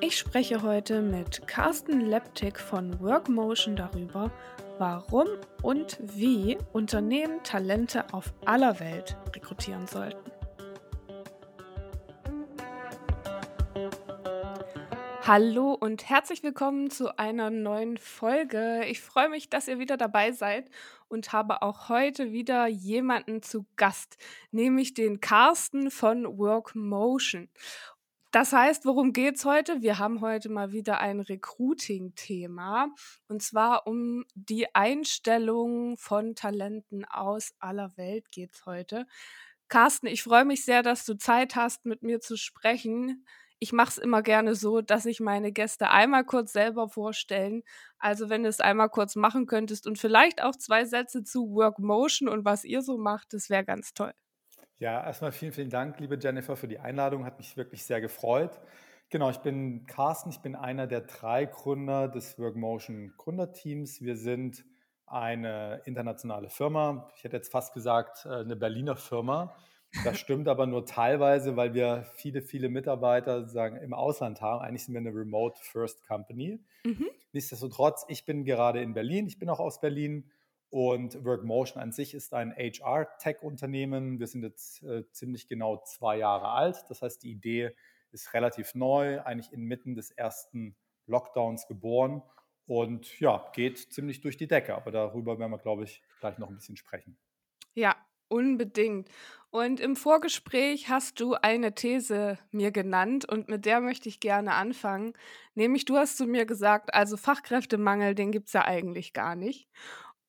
Ich spreche heute mit Carsten Leptik von Workmotion darüber, warum und wie Unternehmen Talente auf aller Welt rekrutieren sollten. Hallo und herzlich willkommen zu einer neuen Folge. Ich freue mich, dass ihr wieder dabei seid und habe auch heute wieder jemanden zu Gast, nämlich den Carsten von Workmotion. Das heißt, worum geht's heute? Wir haben heute mal wieder ein Recruiting-Thema und zwar um die Einstellung von Talenten aus aller Welt geht's heute. Carsten, ich freue mich sehr, dass du Zeit hast, mit mir zu sprechen. Ich mache es immer gerne so, dass ich meine Gäste einmal kurz selber vorstellen. Also wenn du es einmal kurz machen könntest und vielleicht auch zwei Sätze zu Workmotion und was ihr so macht, das wäre ganz toll. Ja, erstmal vielen, vielen Dank, liebe Jennifer, für die Einladung. Hat mich wirklich sehr gefreut. Genau, ich bin Carsten, ich bin einer der drei Gründer des Workmotion Gründerteams. Wir sind eine internationale Firma. Ich hätte jetzt fast gesagt, äh, eine Berliner Firma. Das stimmt aber nur teilweise, weil wir viele, viele Mitarbeiter sagen, im Ausland haben. Eigentlich sind wir eine Remote First Company. Mhm. Nichtsdestotrotz, ich bin gerade in Berlin, ich bin auch aus Berlin und Workmotion an sich ist ein HR-Tech-Unternehmen. Wir sind jetzt äh, ziemlich genau zwei Jahre alt. Das heißt, die Idee ist relativ neu, eigentlich inmitten des ersten Lockdowns geboren und ja, geht ziemlich durch die Decke. Aber darüber werden wir, glaube ich, gleich noch ein bisschen sprechen. Ja, unbedingt. Und im Vorgespräch hast du eine These mir genannt und mit der möchte ich gerne anfangen. Nämlich, du hast zu mir gesagt, also Fachkräftemangel, den gibt es ja eigentlich gar nicht.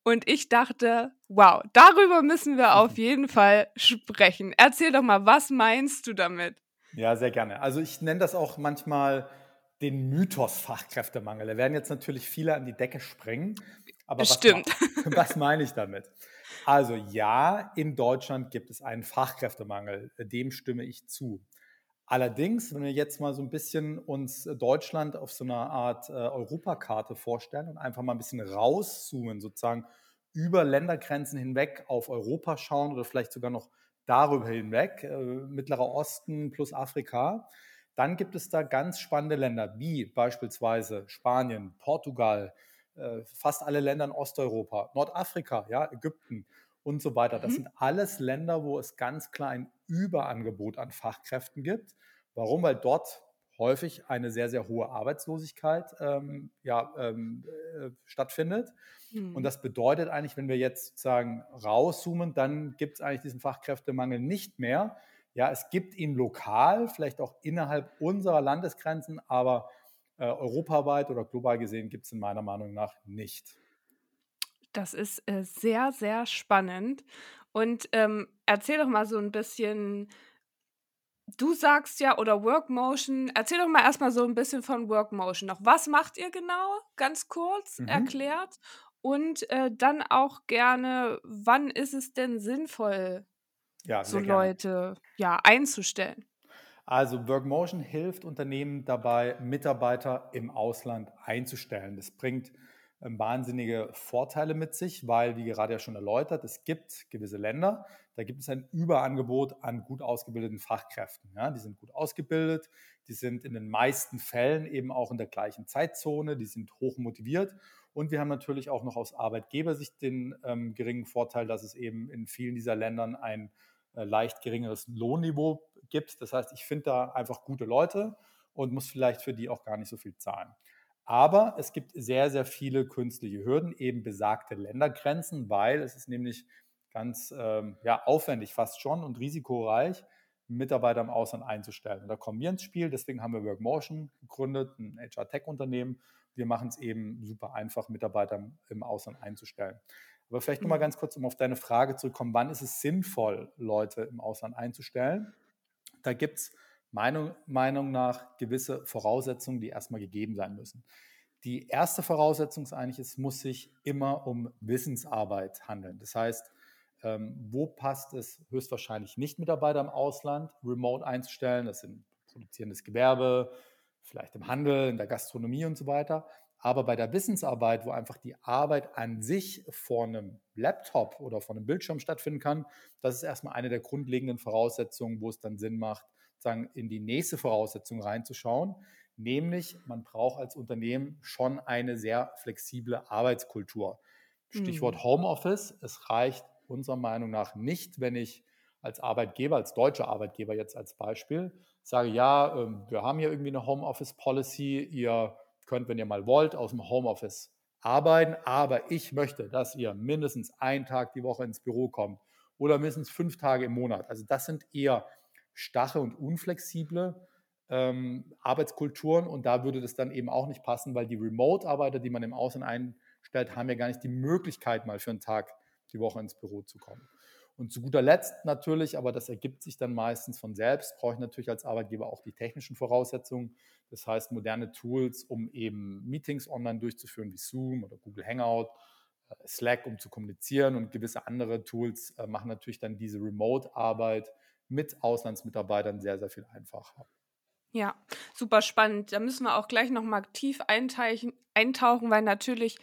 Und ich dachte, wow, darüber müssen wir auf jeden Fall sprechen. Erzähl doch mal, was meinst du damit? Ja, sehr gerne. Also ich nenne das auch manchmal den Mythos Fachkräftemangel. Da werden jetzt natürlich viele an die Decke springen. Aber was, Stimmt. was meine ich damit? Also ja, in Deutschland gibt es einen Fachkräftemangel. Dem stimme ich zu. Allerdings, wenn wir jetzt mal so ein bisschen uns äh, Deutschland auf so einer Art äh, Europakarte vorstellen und einfach mal ein bisschen rauszoomen, sozusagen über Ländergrenzen hinweg auf Europa schauen oder vielleicht sogar noch darüber hinweg, äh, Mittlerer Osten plus Afrika, dann gibt es da ganz spannende Länder wie beispielsweise Spanien, Portugal, äh, fast alle Länder in Osteuropa, Nordafrika, ja, Ägypten und so weiter. Das mhm. sind alles Länder, wo es ganz klar ein Überangebot an Fachkräften gibt. Warum? Weil dort häufig eine sehr, sehr hohe Arbeitslosigkeit ähm, ja, ähm, äh, stattfindet. Mhm. Und das bedeutet eigentlich, wenn wir jetzt sozusagen rauszoomen, dann gibt es eigentlich diesen Fachkräftemangel nicht mehr. Ja, es gibt ihn lokal, vielleicht auch innerhalb unserer Landesgrenzen, aber äh, europaweit oder global gesehen gibt es ihn meiner Meinung nach nicht. Das ist äh, sehr, sehr spannend. Und ähm, erzähl doch mal so ein bisschen, du sagst ja, oder Workmotion, erzähl doch mal erstmal so ein bisschen von Workmotion noch. Was macht ihr genau? Ganz kurz mhm. erklärt. Und äh, dann auch gerne, wann ist es denn sinnvoll, ja, so Leute ja, einzustellen? Also Workmotion hilft Unternehmen dabei, Mitarbeiter im Ausland einzustellen. Das bringt wahnsinnige Vorteile mit sich, weil, wie gerade ja schon erläutert, es gibt gewisse Länder, da gibt es ein Überangebot an gut ausgebildeten Fachkräften. Ja, die sind gut ausgebildet, die sind in den meisten Fällen eben auch in der gleichen Zeitzone, die sind hoch motiviert. Und wir haben natürlich auch noch aus Arbeitgebersicht den ähm, geringen Vorteil, dass es eben in vielen dieser Ländern ein äh, leicht geringeres Lohnniveau gibt. Das heißt, ich finde da einfach gute Leute und muss vielleicht für die auch gar nicht so viel zahlen. Aber es gibt sehr, sehr viele künstliche Hürden, eben besagte Ländergrenzen, weil es ist nämlich ganz ähm, ja, aufwendig fast schon und risikoreich, Mitarbeiter im Ausland einzustellen. Und da kommen wir ins Spiel. Deswegen haben wir Workmotion gegründet, ein HR-Tech-Unternehmen. Wir machen es eben super einfach, Mitarbeiter im Ausland einzustellen. Aber vielleicht nochmal mhm. ganz kurz, um auf deine Frage zurückzukommen, wann ist es sinnvoll, Leute im Ausland einzustellen? Da gibt es Meinung, Meinung nach gewisse Voraussetzungen, die erstmal gegeben sein müssen. Die erste Voraussetzung ist eigentlich, es muss sich immer um Wissensarbeit handeln. Das heißt, ähm, wo passt es höchstwahrscheinlich nicht, Mitarbeiter im Ausland remote einzustellen? Das sind produzierendes Gewerbe, vielleicht im Handel, in der Gastronomie und so weiter. Aber bei der Wissensarbeit, wo einfach die Arbeit an sich vor einem Laptop oder vor einem Bildschirm stattfinden kann, das ist erstmal eine der grundlegenden Voraussetzungen, wo es dann Sinn macht, sagen, in die nächste Voraussetzung reinzuschauen, nämlich man braucht als Unternehmen schon eine sehr flexible Arbeitskultur. Stichwort mhm. Homeoffice. Es reicht unserer Meinung nach nicht, wenn ich als Arbeitgeber, als deutscher Arbeitgeber jetzt als Beispiel, sage, ja, ähm, wir haben hier irgendwie eine Homeoffice-Policy, ihr könnt, wenn ihr mal wollt, aus dem Homeoffice arbeiten, aber ich möchte, dass ihr mindestens einen Tag die Woche ins Büro kommt oder mindestens fünf Tage im Monat. Also das sind eher starre und unflexible ähm, Arbeitskulturen und da würde das dann eben auch nicht passen, weil die Remote-Arbeiter, die man im Ausland einstellt, haben ja gar nicht die Möglichkeit, mal für einen Tag die Woche ins Büro zu kommen. Und zu guter Letzt natürlich, aber das ergibt sich dann meistens von selbst, brauche ich natürlich als Arbeitgeber auch die technischen Voraussetzungen. Das heißt, moderne Tools, um eben Meetings online durchzuführen, wie Zoom oder Google Hangout, äh, Slack, um zu kommunizieren und gewisse andere Tools äh, machen natürlich dann diese Remote-Arbeit mit Auslandsmitarbeitern sehr, sehr viel einfacher. Ja, super spannend. Da müssen wir auch gleich nochmal tief eintauchen, weil natürlich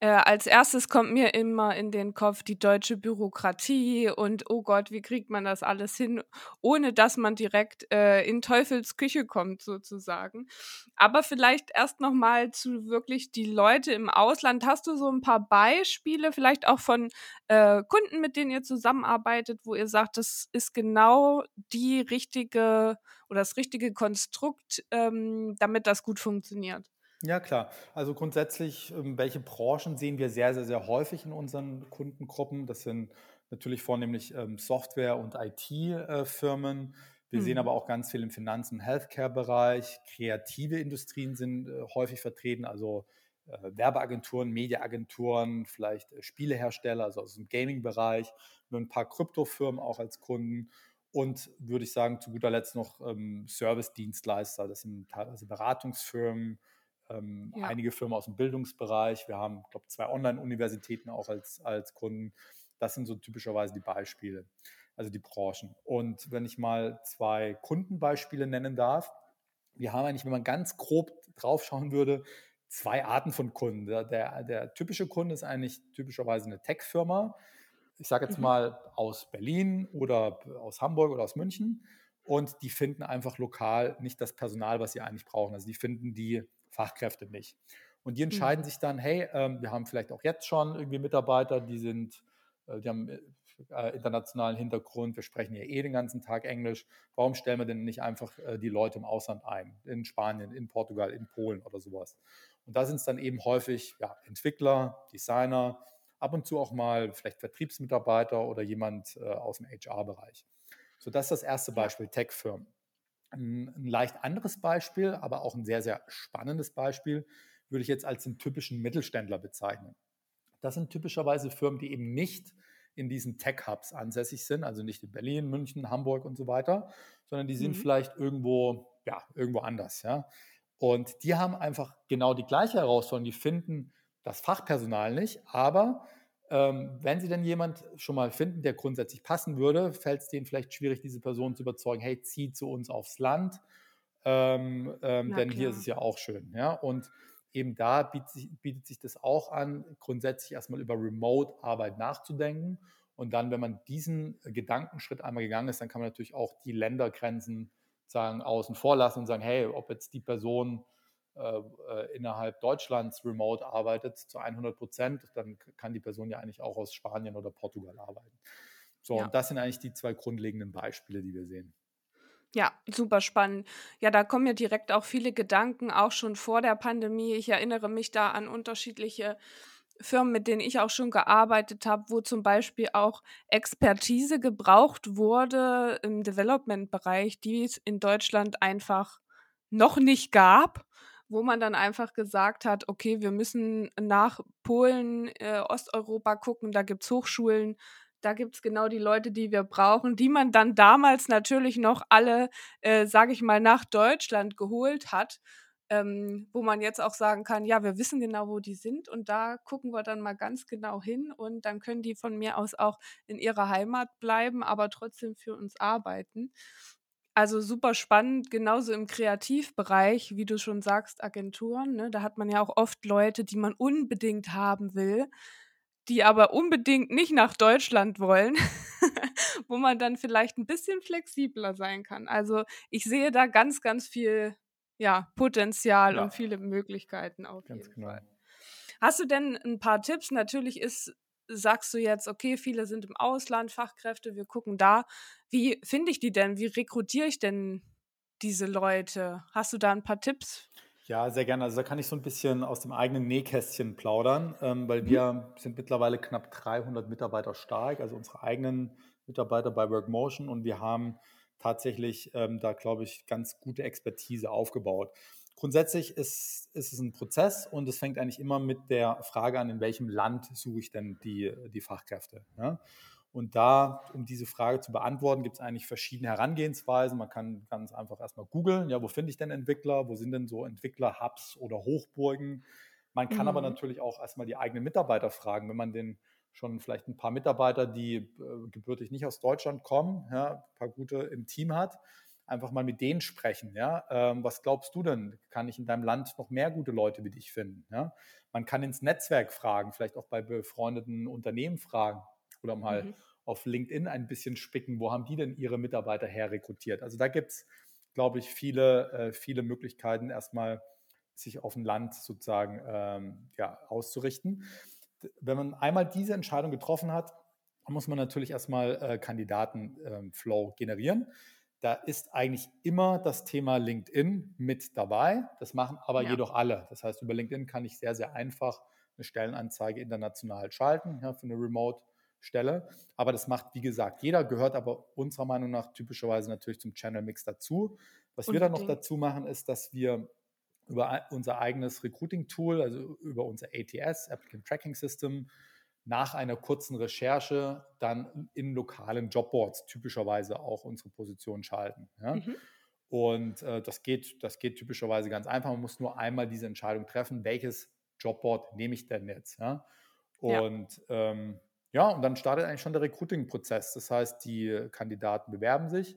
äh, als erstes kommt mir immer in den Kopf die deutsche Bürokratie und oh Gott, wie kriegt man das alles hin, ohne dass man direkt äh, in Teufels Küche kommt sozusagen. Aber vielleicht erst noch mal zu wirklich die Leute im Ausland. Hast du so ein paar Beispiele, vielleicht auch von äh, Kunden, mit denen ihr zusammenarbeitet, wo ihr sagt, das ist genau die richtige oder das richtige Konstrukt, ähm, damit das gut funktioniert? Ja, klar. Also grundsätzlich, ähm, welche Branchen sehen wir sehr, sehr, sehr häufig in unseren Kundengruppen? Das sind natürlich vornehmlich ähm, Software- und IT-Firmen. Wir sehen aber mhm. auch ganz viel im Finanz- und Healthcare-Bereich. Kreative Industrien sind äh, häufig vertreten, also äh, Werbeagenturen, Mediaagenturen, vielleicht äh, Spielehersteller, also aus dem Gaming-Bereich, ein paar Kryptofirmen auch als Kunden und würde ich sagen, zu guter Letzt noch ähm, Service-Dienstleister. Das sind teilweise Beratungsfirmen, ähm, ja. einige Firmen aus dem Bildungsbereich. Wir haben, glaube zwei Online-Universitäten auch als, als Kunden. Das sind so typischerweise die Beispiele, also die Branchen. Und wenn ich mal zwei Kundenbeispiele nennen darf, wir haben eigentlich, wenn man ganz grob draufschauen würde, zwei Arten von Kunden. Der, der, der typische Kunde ist eigentlich typischerweise eine Tech-Firma. Ich sage jetzt mhm. mal aus Berlin oder aus Hamburg oder aus München. Und die finden einfach lokal nicht das Personal, was sie eigentlich brauchen. Also die finden die Fachkräfte nicht. Und die entscheiden mhm. sich dann, hey, ähm, wir haben vielleicht auch jetzt schon irgendwie Mitarbeiter, die sind, äh, die haben äh, internationalen Hintergrund, wir sprechen ja eh den ganzen Tag Englisch. Warum stellen wir denn nicht einfach äh, die Leute im Ausland ein? In Spanien, in Portugal, in Polen oder sowas. Und da sind es dann eben häufig ja, Entwickler, Designer, ab und zu auch mal vielleicht Vertriebsmitarbeiter oder jemand äh, aus dem HR-Bereich. So, das ist das erste Beispiel, Tech-Firmen. Ein, ein leicht anderes Beispiel, aber auch ein sehr, sehr spannendes Beispiel, würde ich jetzt als den typischen Mittelständler bezeichnen. Das sind typischerweise Firmen, die eben nicht in diesen Tech-Hubs ansässig sind, also nicht in Berlin, München, Hamburg und so weiter, sondern die sind mhm. vielleicht irgendwo, ja, irgendwo anders. Ja. Und die haben einfach genau die gleiche Herausforderung. Die finden das Fachpersonal nicht, aber ähm, wenn Sie denn jemand schon mal finden, der grundsätzlich passen würde, fällt es denen vielleicht schwierig, diese Person zu überzeugen, hey, zieh zu uns aufs Land, ähm, ähm, denn klar. hier ist es ja auch schön. Ja? Und eben da bietet sich, bietet sich das auch an, grundsätzlich erstmal über Remote-Arbeit nachzudenken. Und dann, wenn man diesen Gedankenschritt einmal gegangen ist, dann kann man natürlich auch die Ländergrenzen sagen, außen vor lassen und sagen, hey, ob jetzt die Person innerhalb Deutschlands remote arbeitet zu 100 Prozent, dann kann die Person ja eigentlich auch aus Spanien oder Portugal arbeiten. So, ja. und das sind eigentlich die zwei grundlegenden Beispiele, die wir sehen. Ja, super spannend. Ja, da kommen mir direkt auch viele Gedanken, auch schon vor der Pandemie. Ich erinnere mich da an unterschiedliche Firmen, mit denen ich auch schon gearbeitet habe, wo zum Beispiel auch Expertise gebraucht wurde im Development-Bereich, die es in Deutschland einfach noch nicht gab wo man dann einfach gesagt hat, okay, wir müssen nach Polen, äh, Osteuropa gucken, da gibt es Hochschulen, da gibt es genau die Leute, die wir brauchen, die man dann damals natürlich noch alle, äh, sage ich mal, nach Deutschland geholt hat. Ähm, wo man jetzt auch sagen kann, ja, wir wissen genau, wo die sind und da gucken wir dann mal ganz genau hin und dann können die von mir aus auch in ihrer Heimat bleiben, aber trotzdem für uns arbeiten. Also super spannend, genauso im Kreativbereich, wie du schon sagst, Agenturen. Ne? Da hat man ja auch oft Leute, die man unbedingt haben will, die aber unbedingt nicht nach Deutschland wollen, wo man dann vielleicht ein bisschen flexibler sein kann. Also ich sehe da ganz, ganz viel ja, Potenzial Ja, und viele Möglichkeiten auf ganz jeden genau. Fall. Hast du denn ein paar Tipps? Natürlich ist sagst du jetzt, okay, viele sind im Ausland, Fachkräfte, wir gucken da. Wie finde ich die denn? Wie rekrutiere ich denn diese Leute? Hast du da ein paar Tipps? Ja, sehr gerne. Also da kann ich so ein bisschen aus dem eigenen Nähkästchen plaudern, ähm, weil Mhm. wir sind mittlerweile knapp 300 Mitarbeiter stark, also unsere eigenen Mitarbeiter bei Workmotion und wir haben tatsächlich ähm, da, glaube ich, ganz gute Expertise aufgebaut. Grundsätzlich ist, ist es ein Prozess und es fängt eigentlich immer mit der Frage an, in welchem Land suche ich denn die, die Fachkräfte. Ja? Und da, um diese Frage zu beantworten, gibt es eigentlich verschiedene Herangehensweisen. Man kann ganz einfach erstmal googeln, ja, wo finde ich denn Entwickler? Wo sind denn so Entwickler-Hubs oder Hochburgen? Man kann aber Mhm. natürlich auch erstmal die eigenen Mitarbeiter fragen, wenn man den schon vielleicht ein paar Mitarbeiter, die äh, gebürtig nicht aus Deutschland kommen, ja, ein paar gute im Team hat, einfach mal mit denen sprechen. Ja? Ähm, was glaubst du denn? Kann ich in deinem Land noch mehr gute Leute wie dich finden? Ja? Man kann ins Netzwerk fragen, vielleicht auch bei befreundeten Unternehmen fragen oder mal Mhm. auf LinkedIn ein bisschen spicken, wo haben die denn ihre Mitarbeiter her rekrutiert? Also da gibt es, glaube ich, viele, äh, viele Möglichkeiten, erstmal sich auf ein Land sozusagen ähm, ja, auszurichten. Wenn man einmal diese Entscheidung getroffen hat, muss man natürlich erstmal äh, Kandidatenflow generieren. Da ist eigentlich immer das Thema LinkedIn mit dabei. Das machen aber Ja. jedoch alle. Das heißt, über LinkedIn kann ich sehr, sehr einfach eine Stellenanzeige international schalten ja, für eine Remote-Stelle. Aber das macht, wie gesagt, jeder, gehört aber unserer Meinung nach typischerweise natürlich zum Channel Mix dazu. Was wir dann noch dazu machen, ist, dass wir über unser eigenes Recruiting-Tool, also über unser ATS, Applicant Tracking System, nach einer kurzen Recherche dann in lokalen Jobboards typischerweise auch unsere Position schalten. Ja? Mhm. Und äh, das, geht, das geht typischerweise ganz einfach. Man muss nur einmal diese Entscheidung treffen, welches Jobboard nehme ich denn jetzt. Ja? Ja. Und ähm, ja, und dann startet eigentlich schon der Recruiting-Prozess. Das heißt, die Kandidaten bewerben sich.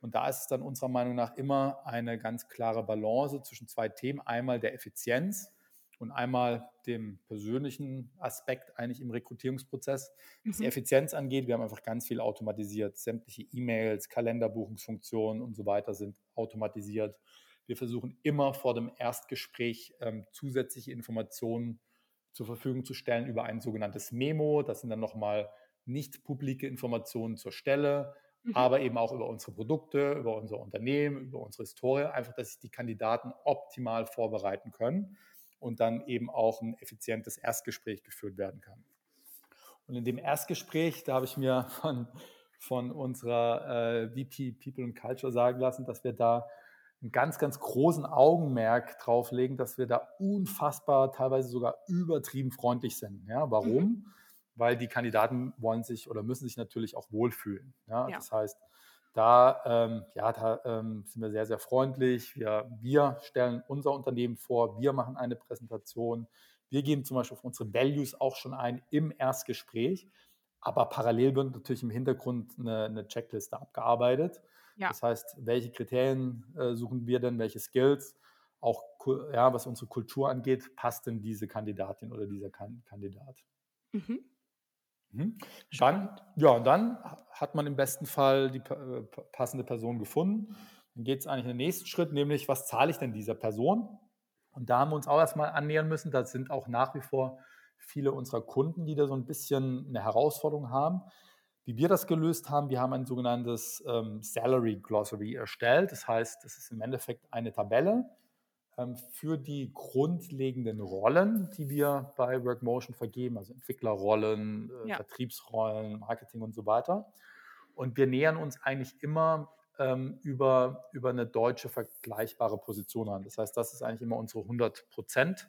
Und da ist es dann unserer Meinung nach immer eine ganz klare Balance zwischen zwei Themen. Einmal der Effizienz und einmal dem persönlichen Aspekt eigentlich im Rekrutierungsprozess. Was die Mhm. Effizienz angeht, wir haben einfach ganz viel automatisiert. Sämtliche E-Mails, Kalenderbuchungsfunktionen und so weiter sind automatisiert. Wir versuchen immer vor dem Erstgespräch ähm, zusätzliche Informationen zur Verfügung zu stellen über ein sogenanntes Memo. Das sind dann nochmal nicht publike Informationen zur Stelle, Mhm. aber eben auch über unsere Produkte, über unser Unternehmen, über unsere Historie, einfach, dass sich die Kandidaten optimal vorbereiten können und dann eben auch ein effizientes Erstgespräch geführt werden kann. Und in dem Erstgespräch, da habe ich mir von, von unserer äh, VP People and Culture sagen lassen, dass wir da einen ganz, ganz großen Augenmerk drauflegen, dass wir da unfassbar, teilweise sogar übertrieben freundlich sind. Ja, warum? Mhm. Weil die Kandidaten wollen sich oder müssen sich natürlich auch wohlfühlen. Ja, Ja. das heißt, da, ähm, ja, da ähm, sind wir sehr, sehr freundlich. Wir, wir stellen unser Unternehmen vor, wir machen eine Präsentation. Wir geben zum Beispiel auf unsere Values auch schon ein im Erstgespräch. Aber parallel wird natürlich im Hintergrund eine, eine Checkliste abgearbeitet. Ja. Das heißt, welche Kriterien äh, suchen wir denn, welche Skills, auch ja, was unsere Kultur angeht, passt denn diese Kandidatin oder dieser kan Kandidat? Mhm. Mhm. Dann, ja, und dann hat man im besten Fall die äh, pa- passende Person gefunden. Dann geht es eigentlich in den nächsten Schritt, nämlich was zahle ich denn dieser Person? Und da haben wir uns auch erstmal annähern müssen. Da sind auch nach wie vor viele unserer Kunden, die da so ein bisschen eine Herausforderung haben. Wie wir das gelöst haben, wir haben ein sogenanntes ähm, Salary Glossary erstellt. Das heißt, das ist im Endeffekt eine Tabelle für die grundlegenden Rollen, die wir bei Workmotion vergeben, also Entwicklerrollen, äh, Ja. Vertriebsrollen, Marketing und so weiter. Und wir nähern uns eigentlich immer ähm, über, über eine deutsche vergleichbare Position an. Das heißt, das ist eigentlich immer unsere 100%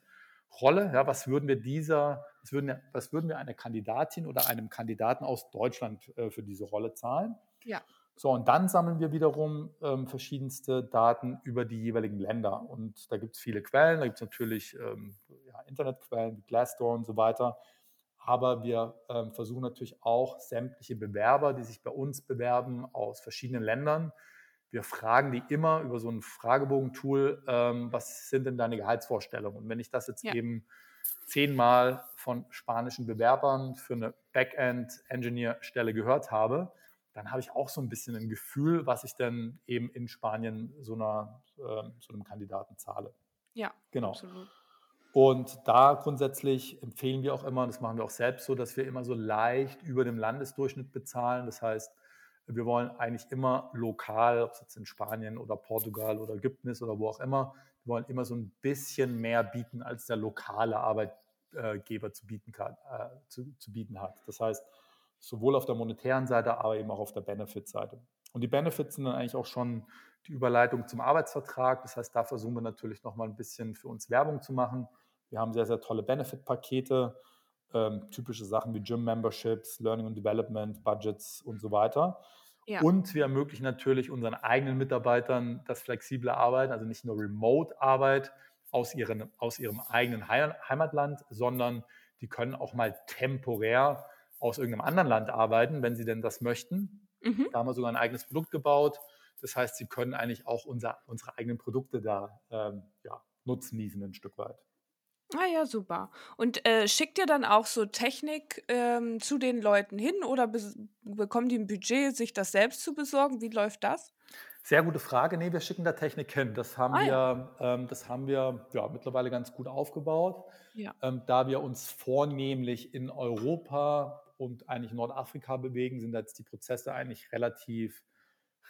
Rolle. Ja, was würden wir dieser, was würden, wir- was würden wir einer Kandidatin oder einem Kandidaten aus Deutschland äh, für diese Rolle zahlen? Ja. So, und dann sammeln wir wiederum ähm, verschiedenste Daten über die jeweiligen Länder. Und da gibt es viele Quellen, da gibt es natürlich ähm, ja, Internetquellen wie Glassdoor und so weiter. Aber wir ähm, versuchen natürlich auch sämtliche Bewerber, die sich bei uns bewerben, aus verschiedenen Ländern, wir fragen die immer über so ein Fragebogen-Tool, ähm, was sind denn deine Gehaltsvorstellungen? Und wenn ich das jetzt ja. eben zehnmal von spanischen Bewerbern für eine Backend-Engineer-Stelle gehört habe, dann habe ich auch so ein bisschen ein Gefühl, was ich denn eben in Spanien so, einer, äh, so einem Kandidaten zahle. Ja, genau. Absolut. Und da grundsätzlich empfehlen wir auch immer, und das machen wir auch selbst so, dass wir immer so leicht über dem Landesdurchschnitt bezahlen. Das heißt, wir wollen eigentlich immer lokal, ob es jetzt in Spanien oder Portugal oder Ägypten ist oder wo auch immer, wir wollen immer so ein bisschen mehr bieten, als der lokale Arbeitgeber zu bieten, kann, äh, zu, zu bieten hat. Das heißt, sowohl auf der monetären Seite, aber eben auch auf der Benefit-Seite. Und die Benefits sind dann eigentlich auch schon die Überleitung zum Arbeitsvertrag. Das heißt, da versuchen wir natürlich nochmal ein bisschen für uns Werbung zu machen. Wir haben sehr, sehr tolle Benefit-Pakete, ähm, typische Sachen wie Gym-Memberships, Learning and Development, Budgets und so weiter. Ja. Und wir ermöglichen natürlich unseren eigenen Mitarbeitern das flexible Arbeiten, also nicht nur Remote-Arbeit aus, aus ihrem eigenen Heimatland, sondern die können auch mal temporär aus irgendeinem anderen Land arbeiten, wenn sie denn das möchten. Mhm. Da haben wir sogar ein eigenes Produkt gebaut. Das heißt, sie können eigentlich auch unser, unsere eigenen Produkte da ähm, ja, nutzen, ein Stück weit. Ah ja, super. Und äh, schickt ihr dann auch so Technik ähm, zu den Leuten hin oder bekommen die ein Budget, sich das selbst zu besorgen? Wie läuft das? Sehr gute Frage. Nee, wir schicken da Technik hin. Das haben ah, wir, ja. ähm, das haben wir ja, mittlerweile ganz gut aufgebaut. Ja. Ähm, da wir uns vornehmlich in Europa und eigentlich Nordafrika bewegen, sind jetzt die Prozesse eigentlich relativ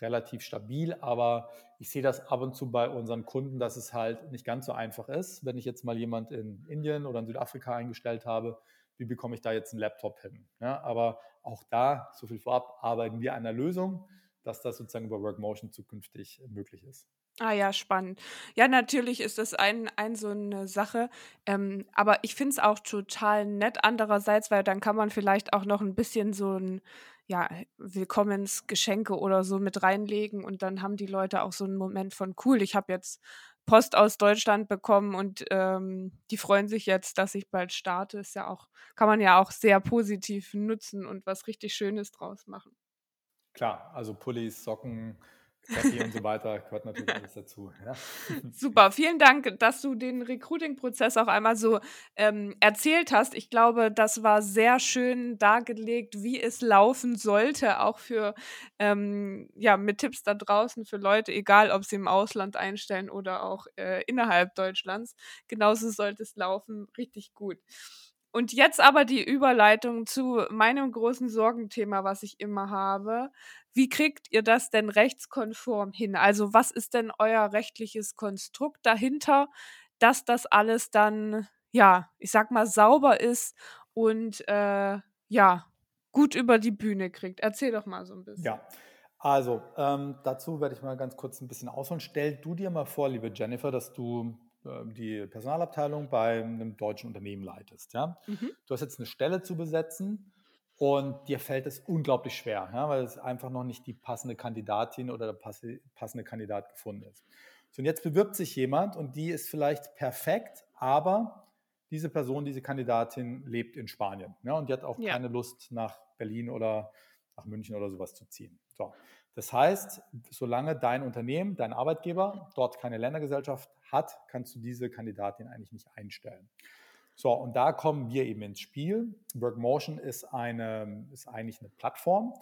relativ stabil, aber ich sehe das ab und zu bei unseren Kunden, dass es halt nicht ganz so einfach ist. Wenn ich jetzt mal jemand in Indien oder in Südafrika eingestellt habe, wie bekomme ich da jetzt einen Laptop hin? Ja, aber auch da, so viel vorab, arbeiten wir an der Lösung, dass das sozusagen über Workmotion zukünftig möglich ist. Ah ja, spannend. Ja, natürlich ist das ein, ein so eine Sache. Ähm, aber ich finde es auch total nett andererseits, weil dann kann man vielleicht auch noch ein bisschen so ein ja, Willkommensgeschenke oder so mit reinlegen und dann haben die Leute auch so einen Moment von cool, ich habe jetzt Post aus Deutschland bekommen und ähm, die freuen sich jetzt, dass ich bald starte. Ist ja auch, kann man ja auch sehr positiv nutzen und was richtig Schönes draus machen. Klar, also Pullis, Socken, Kaffee und so weiter gehört natürlich alles dazu. Ja. Super, vielen Dank, dass du den Recruiting-Prozess auch einmal so ähm, erzählt hast. Ich glaube, das war sehr schön dargelegt, wie es laufen sollte, auch für ähm, ja mit Tipps da draußen für Leute, egal ob sie im Ausland einstellen oder auch äh, innerhalb Deutschlands. Genauso sollte es laufen, richtig gut. Und jetzt aber die Überleitung zu meinem großen Sorgenthema, was ich immer habe. Wie kriegt ihr das denn rechtskonform hin? Also was ist denn euer rechtliches Konstrukt dahinter, dass das alles dann, ja, ich sag mal, sauber ist und äh, ja, gut über die Bühne kriegt? Erzähl doch mal so ein bisschen. Ja. Also, ähm, dazu werde ich mal ganz kurz ein bisschen ausholen. Stell du dir mal vor, liebe Jennifer, dass du ähm, die Personalabteilung bei einem deutschen Unternehmen leitest. Ja? Mhm. Du hast jetzt eine Stelle zu besetzen und dir fällt es unglaublich schwer, ja, weil es einfach noch nicht die passende Kandidatin oder der passende Kandidat gefunden ist. So, und jetzt bewirbt sich jemand und die ist vielleicht perfekt, aber diese Person, diese Kandidatin lebt in Spanien ja, und die hat auch ja. keine Lust nach Berlin oder nach München oder sowas zu ziehen. So. Das heißt, solange dein Unternehmen, dein Arbeitgeber dort keine Ländergesellschaft hat, kannst du diese Kandidatin eigentlich nicht einstellen. So, und da kommen wir eben ins Spiel. Workmotion ist, eine, ist eigentlich eine Plattform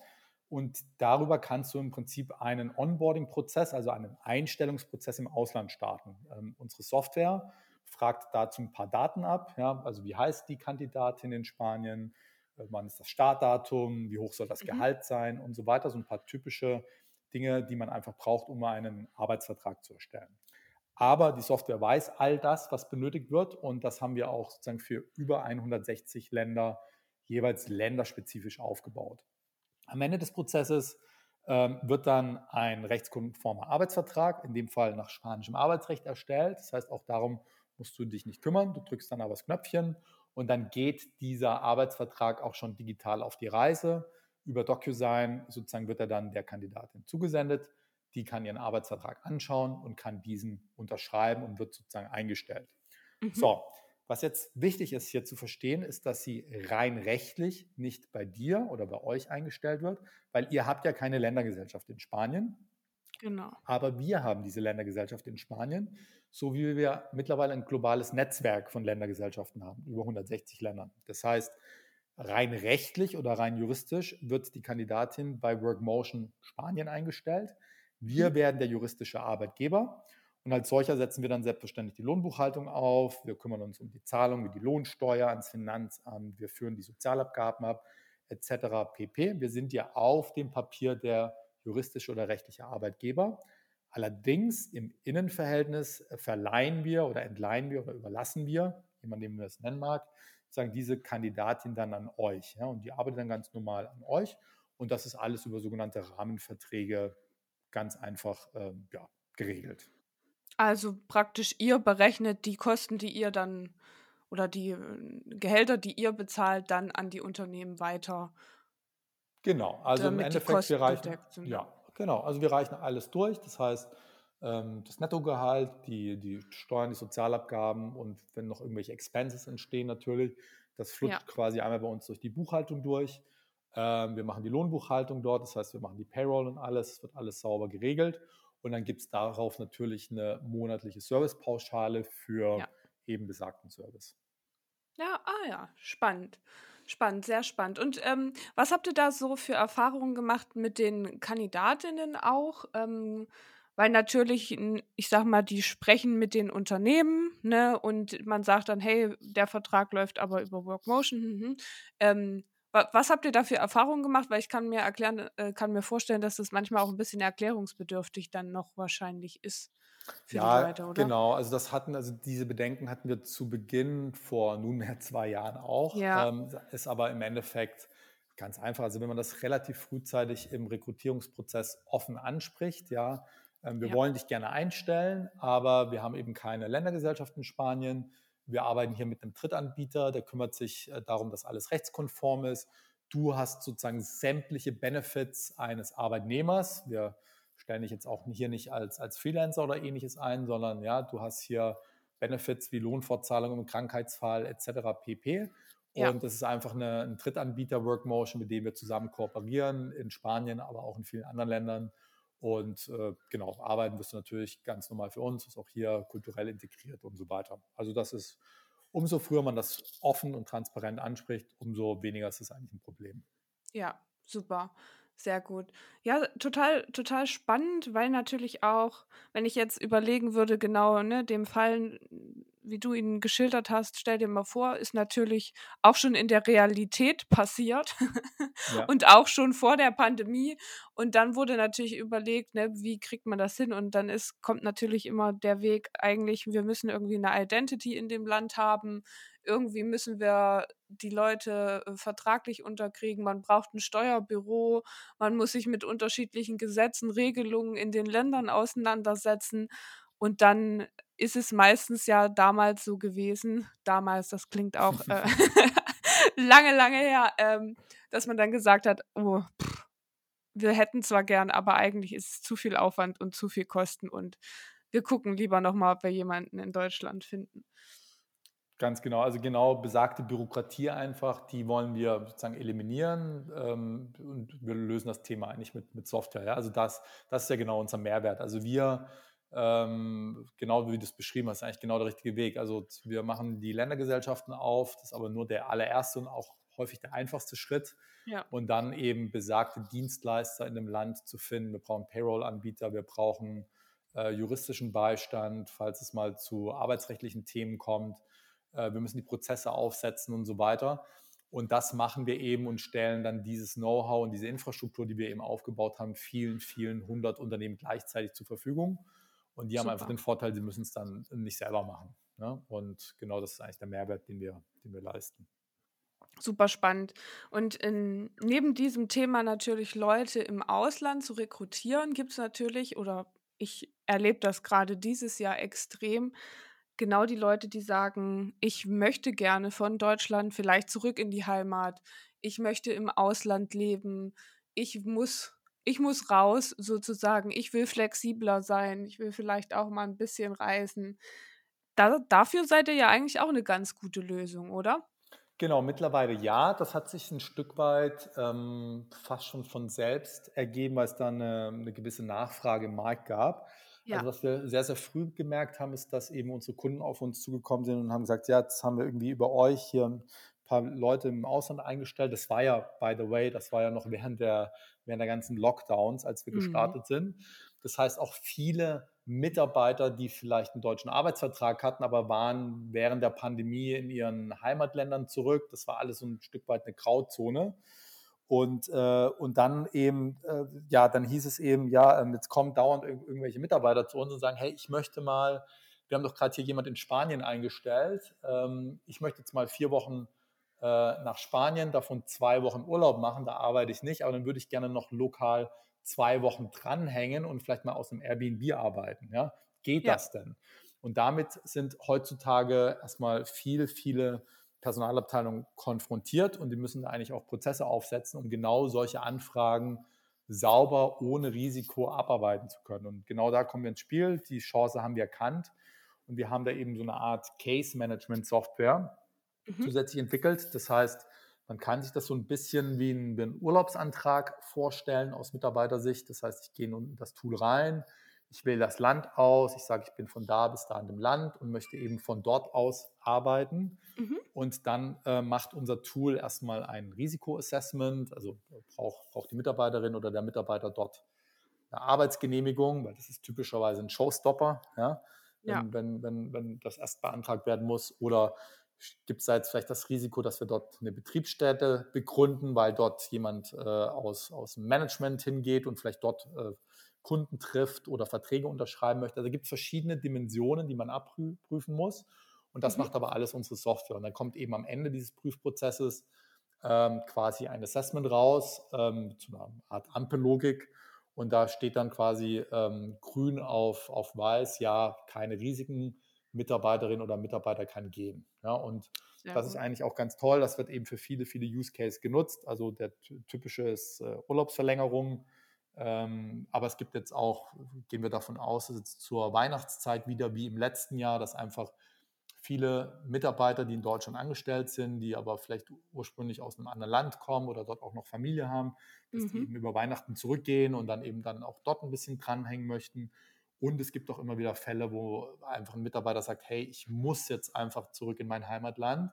und darüber kannst du im Prinzip einen Onboarding-Prozess, also einen Einstellungsprozess im Ausland starten. Ähm, unsere Software fragt dazu ein paar Daten ab, ja, also wie heißt die Kandidatin in Spanien, äh, wann ist das Startdatum, wie hoch soll das mhm. Gehalt sein und so weiter, so ein paar typische Dinge, die man einfach braucht, um einen Arbeitsvertrag zu erstellen. Aber die Software weiß all das, was benötigt wird. Und das haben wir auch sozusagen für über 160 Länder jeweils länderspezifisch aufgebaut. Am Ende des Prozesses ähm, wird dann ein rechtskonformer Arbeitsvertrag, in dem Fall nach spanischem Arbeitsrecht, erstellt. Das heißt, auch darum musst du dich nicht kümmern. Du drückst dann aber das Knöpfchen und dann geht dieser Arbeitsvertrag auch schon digital auf die Reise. Über DocuSign sozusagen wird er dann der Kandidatin zugesendet die kann ihren Arbeitsvertrag anschauen und kann diesen unterschreiben und wird sozusagen eingestellt. Mhm. So, was jetzt wichtig ist hier zu verstehen, ist, dass sie rein rechtlich nicht bei dir oder bei euch eingestellt wird, weil ihr habt ja keine Ländergesellschaft in Spanien. Genau. Aber wir haben diese Ländergesellschaft in Spanien, so wie wir mittlerweile ein globales Netzwerk von Ländergesellschaften haben, über 160 Ländern. Das heißt, rein rechtlich oder rein juristisch wird die Kandidatin bei Workmotion Spanien eingestellt. Wir mhm. werden der juristische Arbeitgeber und als solcher setzen wir dann selbstverständlich die Lohnbuchhaltung auf. Wir kümmern uns um die Zahlung wie die Lohnsteuer ans Finanzamt. Wir führen die Sozialabgaben ab, etc. pp. Wir sind ja auf dem Papier der juristische oder rechtliche Arbeitgeber. Allerdings im Innenverhältnis verleihen wir oder entleihen wir oder überlassen wir, jemand, dem wir das nennen mag, sagen diese Kandidatin dann an euch. Ja, und die arbeitet dann ganz normal an euch. Und das ist alles über sogenannte Rahmenverträge ganz einfach ähm, ja, geregelt. Also praktisch ihr berechnet die Kosten, die ihr dann oder die äh, Gehälter, die ihr bezahlt, dann an die Unternehmen weiter. Genau, also im Endeffekt, wir reichen, ja, genau, also wir reichen alles durch. Das heißt, ähm, das Nettogehalt, die, die Steuern, die Sozialabgaben und wenn noch irgendwelche Expenses entstehen natürlich, das flutscht ja. quasi einmal bei uns durch die Buchhaltung durch. Ähm, wir machen die Lohnbuchhaltung dort, das heißt, wir machen die Payroll und alles, wird alles sauber geregelt. Und dann gibt es darauf natürlich eine monatliche Servicepauschale für ja. eben besagten Service. Ja, ah ja, spannend. Spannend, sehr spannend. Und ähm, was habt ihr da so für Erfahrungen gemacht mit den Kandidatinnen auch? Ähm, weil natürlich, ich sag mal, die sprechen mit den Unternehmen, ne, und man sagt dann, hey, der Vertrag läuft aber über Workmotion. Mhm. Ähm, was habt ihr da für Erfahrungen gemacht? Weil ich kann mir erklären, äh, kann mir vorstellen, dass das manchmal auch ein bisschen erklärungsbedürftig dann noch wahrscheinlich ist für ja, die Leute, oder? Genau, also das hatten, also diese Bedenken hatten wir zu Beginn vor nunmehr zwei Jahren auch. Ja. Ähm, ist aber im Endeffekt ganz einfach. Also wenn man das relativ frühzeitig im Rekrutierungsprozess offen anspricht, ja, ähm, wir ja. wollen dich gerne einstellen, aber wir haben eben keine Ländergesellschaft in Spanien. Wir arbeiten hier mit einem Drittanbieter, der kümmert sich äh, darum, dass alles rechtskonform ist. Du hast sozusagen sämtliche Benefits eines Arbeitnehmers. Wir stellen dich jetzt auch hier nicht als, als Freelancer oder ähnliches ein, sondern ja, du hast hier Benefits wie Lohnfortzahlung im Krankheitsfall etc. pp. Ja. Und das ist einfach eine, ein Drittanbieter Workmotion, mit dem wir zusammen kooperieren, in Spanien, aber auch in vielen anderen Ländern. Und äh, genau, arbeiten wirst du natürlich ganz normal für uns, ist auch hier kulturell integriert und so weiter. Also das ist, umso früher man das offen und transparent anspricht, umso weniger ist es eigentlich ein Problem. Ja, super. Sehr gut. Ja, total, total spannend, weil natürlich auch, wenn ich jetzt überlegen würde, genau, ne, dem Fall, wie du ihn geschildert hast, stell dir mal vor, ist natürlich auch schon in der Realität passiert ja. und auch schon vor der Pandemie. Und dann wurde natürlich überlegt, ne, wie kriegt man das hin? Und dann ist, kommt natürlich immer der Weg eigentlich, wir müssen irgendwie eine Identity in dem Land haben irgendwie müssen wir die Leute äh, vertraglich unterkriegen. Man braucht ein Steuerbüro, man muss sich mit unterschiedlichen Gesetzen, Regelungen in den Ländern auseinandersetzen. Und dann ist es meistens ja damals so gewesen, damals, das klingt auch äh, lange, lange her, ähm, dass man dann gesagt hat, oh, pff, wir hätten zwar gern, aber eigentlich ist es zu viel Aufwand und zu viel Kosten und wir gucken lieber nochmal, ob wir jemanden in Deutschland finden. Ganz genau, also genau besagte Bürokratie einfach, die wollen wir sozusagen eliminieren ähm, und wir lösen das Thema eigentlich mit, mit Software. Ja? Also das, das ist ja genau unser Mehrwert. Also wir, ähm, genau wie du es beschrieben hast, eigentlich genau der richtige Weg. Also wir machen die Ländergesellschaften auf, das ist aber nur der allererste und auch häufig der einfachste Schritt. Ja. Und dann eben besagte Dienstleister in dem Land zu finden. Wir brauchen Payroll-Anbieter, wir brauchen äh, juristischen Beistand, falls es mal zu arbeitsrechtlichen Themen kommt äh, wir müssen die Prozesse aufsetzen und so weiter. Und das machen wir eben und stellen dann dieses Know-how und diese Infrastruktur, die wir eben aufgebaut haben, vielen, vielen hundert Unternehmen gleichzeitig zur Verfügung. Und die Super. haben einfach den Vorteil, sie müssen es dann nicht selber machen. Ne? Und genau das ist eigentlich der Mehrwert, den wir, den wir leisten. Super spannend. Und in, neben diesem Thema natürlich Leute im Ausland zu rekrutieren, gibt es natürlich, oder ich erlebe das gerade dieses Jahr extrem, genau die Leute, die sagen, ich möchte gerne von Deutschland vielleicht zurück in die Heimat, ich möchte im Ausland leben, ich muss, ich muss raus sozusagen, ich will flexibler sein, ich will vielleicht auch mal ein bisschen reisen. Da, dafür seid ihr ja eigentlich auch eine ganz gute Lösung, oder? Genau, mittlerweile ja. Das hat sich ein Stück weit ähm, fast schon von selbst ergeben, weil es da eine, eine gewisse Nachfrage im Markt gab. Ja. Also was wir sehr, sehr früh gemerkt haben, ist, dass eben unsere Kunden auf uns zugekommen sind und haben gesagt, ja, jetzt haben wir irgendwie über euch hier ein paar Leute im Ausland eingestellt. Das war ja, by the way, das war ja noch während der, während der ganzen Lockdowns, als wir Mhm. gestartet sind. Das heißt, auch viele Mitarbeiter, die vielleicht einen deutschen Arbeitsvertrag hatten, aber waren während der Pandemie in ihren Heimatländern zurück. Das war alles so ein Stück weit eine Grauzone. Und, äh, und dann eben, äh, ja, dann hieß es eben, ja, ähm, jetzt kommen dauernd ir irgendwelche Mitarbeiter zu uns und sagen, hey, ich möchte mal, wir haben doch gerade hier jemand in Spanien eingestellt, ähm, ich möchte jetzt mal vier Wochen äh, nach Spanien, davon zwei Wochen Urlaub machen, da arbeite ich nicht, aber dann würde ich gerne noch lokal zwei Wochen dranhängen und vielleicht mal aus einem Airbnb arbeiten. Ja? Geht Ja. das denn? Und damit sind heutzutage erstmal viele, viele Personalabteilungen konfrontiert und die müssen da eigentlich auch Prozesse aufsetzen, um genau solche Anfragen sauber, ohne Risiko abarbeiten zu können. Und genau da kommen wir ins Spiel. Die Chance haben wir erkannt und wir haben da eben so eine Art Case-Management-Software Mhm. zusätzlich entwickelt. Das heißt, man kann sich das so ein bisschen wie ein, wie ein Urlaubsantrag vorstellen aus Mitarbeitersicht. Das heißt, ich gehe in das Tool rein, ich wähle das Land aus, ich sage, ich bin von da bis da in dem Land und möchte eben von dort aus arbeiten. Mhm. Und dann äh, macht unser Tool erstmal ein Risikoassessment, also braucht, braucht die Mitarbeiterin oder der Mitarbeiter dort eine Arbeitsgenehmigung, weil das ist typischerweise ein Showstopper, ja, wenn, Ja. wenn, wenn, wenn das erst beantragt werden muss. Oder gibt es jetzt vielleicht das Risiko, dass wir dort eine Betriebsstätte begründen, weil dort jemand äh, aus, aus dem Management hingeht und vielleicht dort äh, Kunden trifft oder Verträge unterschreiben möchte. Also gibt es verschiedene Dimensionen, die man abprüfen muss. Und das Mhm. macht aber alles unsere Software. Und dann kommt eben am Ende dieses Prüfprozesses ähm, quasi ein Assessment raus, ähm, zu einer Art Ampellogik. Und da steht dann quasi ähm, grün auf, auf weiß, ja, keine Risiken, Mitarbeiterin oder Mitarbeiter kann gehen. Ja, und Sehr das ist eigentlich auch ganz toll. Das wird eben für viele, viele Use Case genutzt. Also der ty- typische ist äh, Urlaubsverlängerung. Ähm, aber es gibt jetzt auch, gehen wir davon aus, dass jetzt zur Weihnachtszeit wieder wie im letzten Jahr, dass einfach viele Mitarbeiter, die in Deutschland angestellt sind, die aber vielleicht ursprünglich aus einem anderen Land kommen oder dort auch noch Familie haben, dass die Mhm. eben über Weihnachten zurückgehen und dann eben dann auch dort ein bisschen dranhängen möchten. Und es gibt auch immer wieder Fälle, wo einfach ein Mitarbeiter sagt, hey, ich muss jetzt einfach zurück in mein Heimatland,